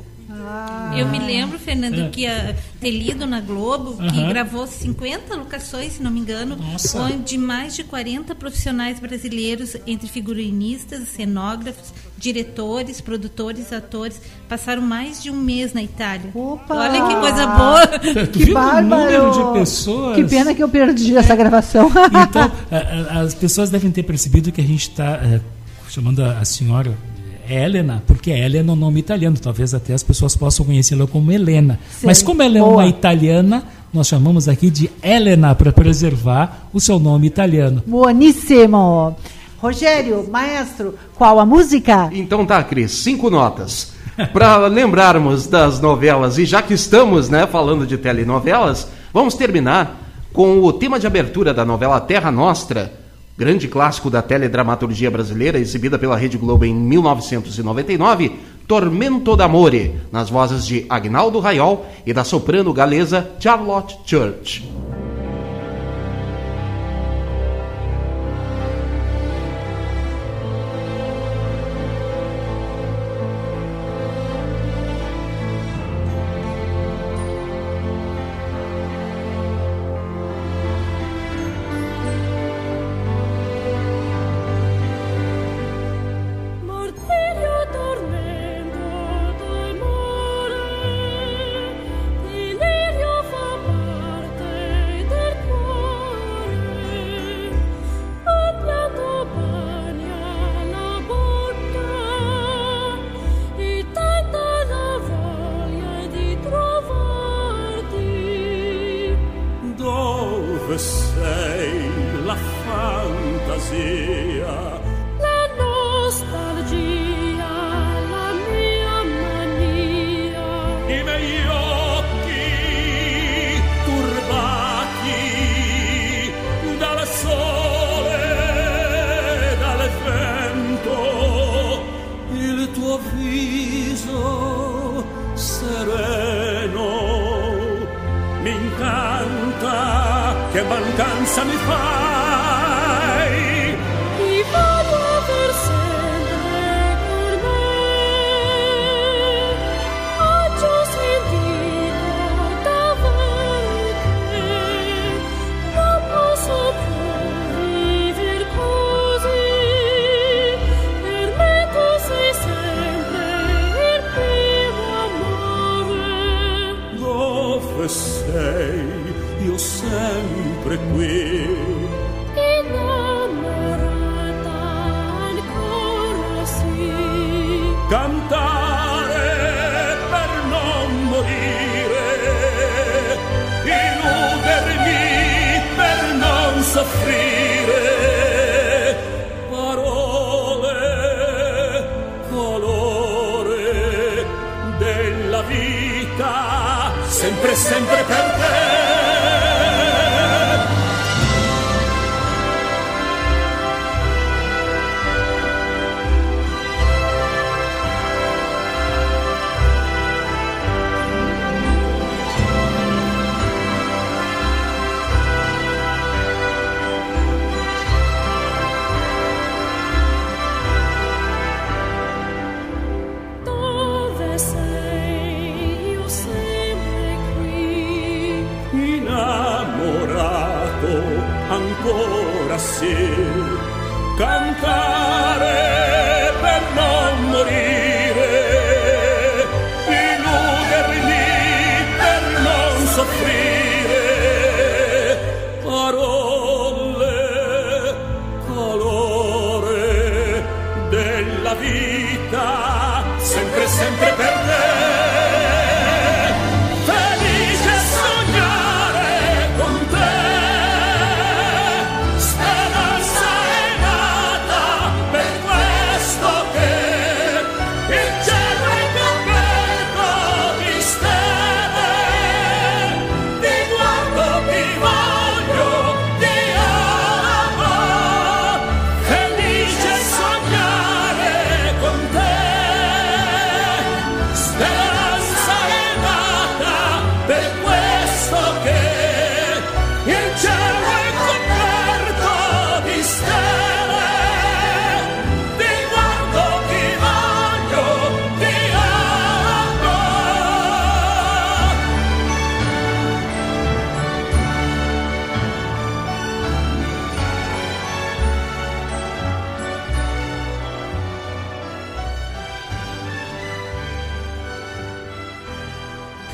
[SPEAKER 5] Eu me lembro, Fernando,
[SPEAKER 3] É.
[SPEAKER 5] que ia ter lido na Globo, que
[SPEAKER 3] Aham.
[SPEAKER 5] gravou 50 locações, se não me engano,
[SPEAKER 3] Nossa.
[SPEAKER 5] onde mais de 40 profissionais brasileiros, entre figurinistas, cenógrafos, diretores, produtores, atores, passaram mais de um mês na Itália. Olha que coisa boa! [laughs]
[SPEAKER 3] Tu
[SPEAKER 2] Que
[SPEAKER 3] o
[SPEAKER 2] bárbaro!
[SPEAKER 3] de pessoas?
[SPEAKER 2] Que pena que eu perdi essa gravação.
[SPEAKER 3] Então, a- a- as pessoas devem ter percebido que a gente está chamando a, a senhora Helena, porque Helena é um nome italiano, talvez até as pessoas possam conhecê-la como Helena.
[SPEAKER 2] Sim.
[SPEAKER 3] Mas como ela é
[SPEAKER 2] Boa.
[SPEAKER 3] uma italiana, nós chamamos aqui de Helena para preservar o seu nome italiano.
[SPEAKER 2] Buonissimo. Rogério, maestro, qual a música?
[SPEAKER 8] Então tá, Cris, cinco notas. Para [laughs] lembrarmos das novelas, e já que estamos né, falando de telenovelas, vamos terminar com o tema de abertura da novela Terra Nostra, grande clássico da teledramaturgia brasileira, exibida pela Rede Globo em 1999, Tormento d'Amore, nas vozes de Agnaldo Raiol e da soprano galesa Charlotte Church.
[SPEAKER 11] Sei? Io sempre qui.
[SPEAKER 12] Innamorata ancora sì.
[SPEAKER 11] Cantare per non morire, illudermi per non soffrire. Sempre, sempre per te.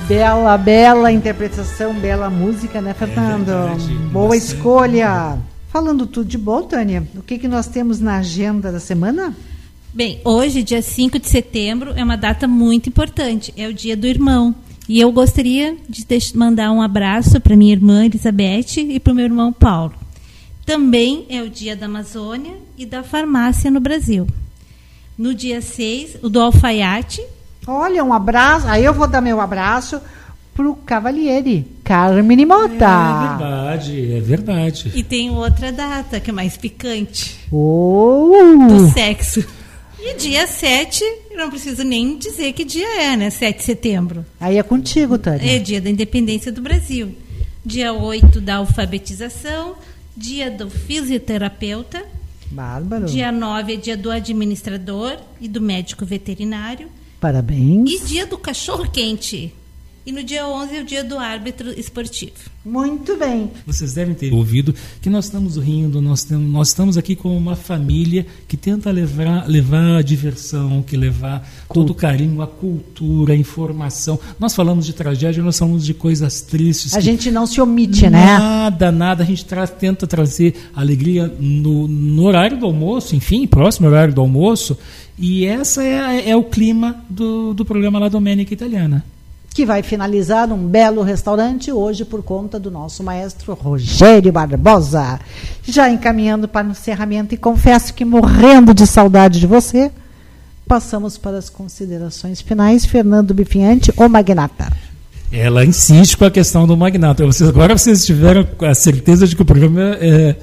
[SPEAKER 2] Bela, bela interpretação, bela música, né, Fernando?
[SPEAKER 3] verdade,
[SPEAKER 2] Boa
[SPEAKER 3] bastante.
[SPEAKER 2] escolha. Falando tudo de bom, Tânia, o que, que nós temos na agenda da semana?
[SPEAKER 5] Bem, hoje, dia 5 de setembro, é uma data muito importante. É o dia do irmão. E eu gostaria de mandar um abraço para minha irmã Elizabeth e para o meu irmão Paulo. Também é o dia da Amazônia e da farmácia no Brasil. No dia 6, o do alfaiate.
[SPEAKER 2] Olha, um abraço. Aí eu vou dar meu abraço pro Cavaliere, Carmine Mota.
[SPEAKER 3] É verdade, é verdade.
[SPEAKER 5] E tem outra data que é mais picante.
[SPEAKER 2] Oh!
[SPEAKER 5] do sexo. E dia 7, eu não preciso nem dizer que dia é, né? 7 de setembro.
[SPEAKER 2] Aí é contigo, Tânia.
[SPEAKER 5] É dia da independência do Brasil. Dia 8 da alfabetização. Dia do fisioterapeuta.
[SPEAKER 2] Bárbaro.
[SPEAKER 5] Dia 9 é dia do administrador e do médico veterinário.
[SPEAKER 2] Parabéns.
[SPEAKER 5] E dia do cachorro quente. E no dia 11 é o dia do árbitro esportivo.
[SPEAKER 2] Muito bem.
[SPEAKER 3] Vocês devem ter ouvido que nós estamos rindo, nós, temos, nós estamos aqui com uma família que tenta levar, levar a diversão, que levar todo o carinho, a cultura, a informação. Nós falamos de tragédia, nós falamos de coisas tristes.
[SPEAKER 2] A gente não se omite, né?
[SPEAKER 3] Nada, nada. A gente tra- tenta trazer alegria no, no horário do almoço, enfim, próximo horário do almoço. E essa é, é o clima do, do programa La Domenica Italiana.
[SPEAKER 2] Que vai finalizar um belo restaurante hoje por conta do nosso maestro Rogério Barbosa. Já encaminhando para o encerramento e confesso que morrendo de saudade de você, passamos para as considerações finais. Fernando Bifiante, o Magnata.
[SPEAKER 3] Ela insiste com a questão do magnata. Vocês, agora vocês tiveram a certeza de que o programa é.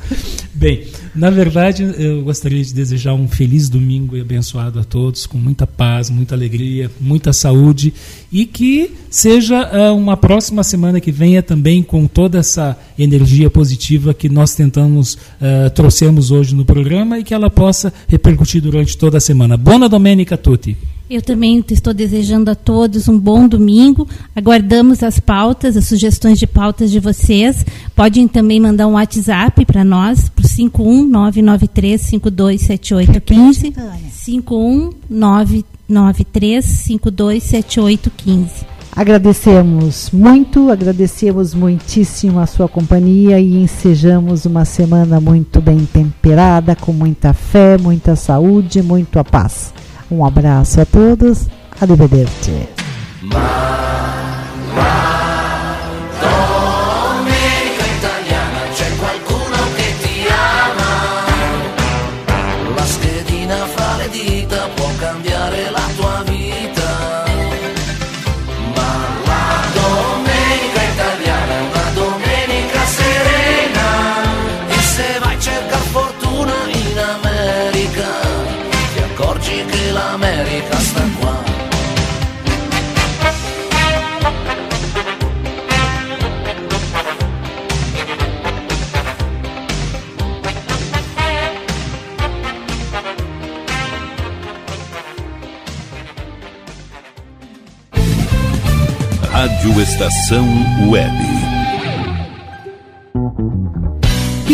[SPEAKER 3] Bem, na verdade, eu gostaria de desejar um feliz domingo e abençoado a todos, com muita paz, muita alegria, muita saúde e que seja ah, uma próxima semana que venha também com toda essa energia positiva que nós tentamos, ah, trouxemos hoje no programa e que ela possa repercutir durante toda a semana. Buona domenica a tutti.
[SPEAKER 5] Eu também estou desejando a todos um bom domingo. Aguardamos as pautas, as sugestões de pautas de vocês. Podem também mandar um WhatsApp para nós, para o 51993527815. 51993527815.
[SPEAKER 2] Agradecemos muito, agradecemos muitíssimo a sua companhia e ensejamos uma semana muito bem temperada, com muita fé, muita saúde, muita paz. Um abraço a todos. Arrivederci.
[SPEAKER 9] Che l'America sta qua.
[SPEAKER 13] Rádio Estação Web.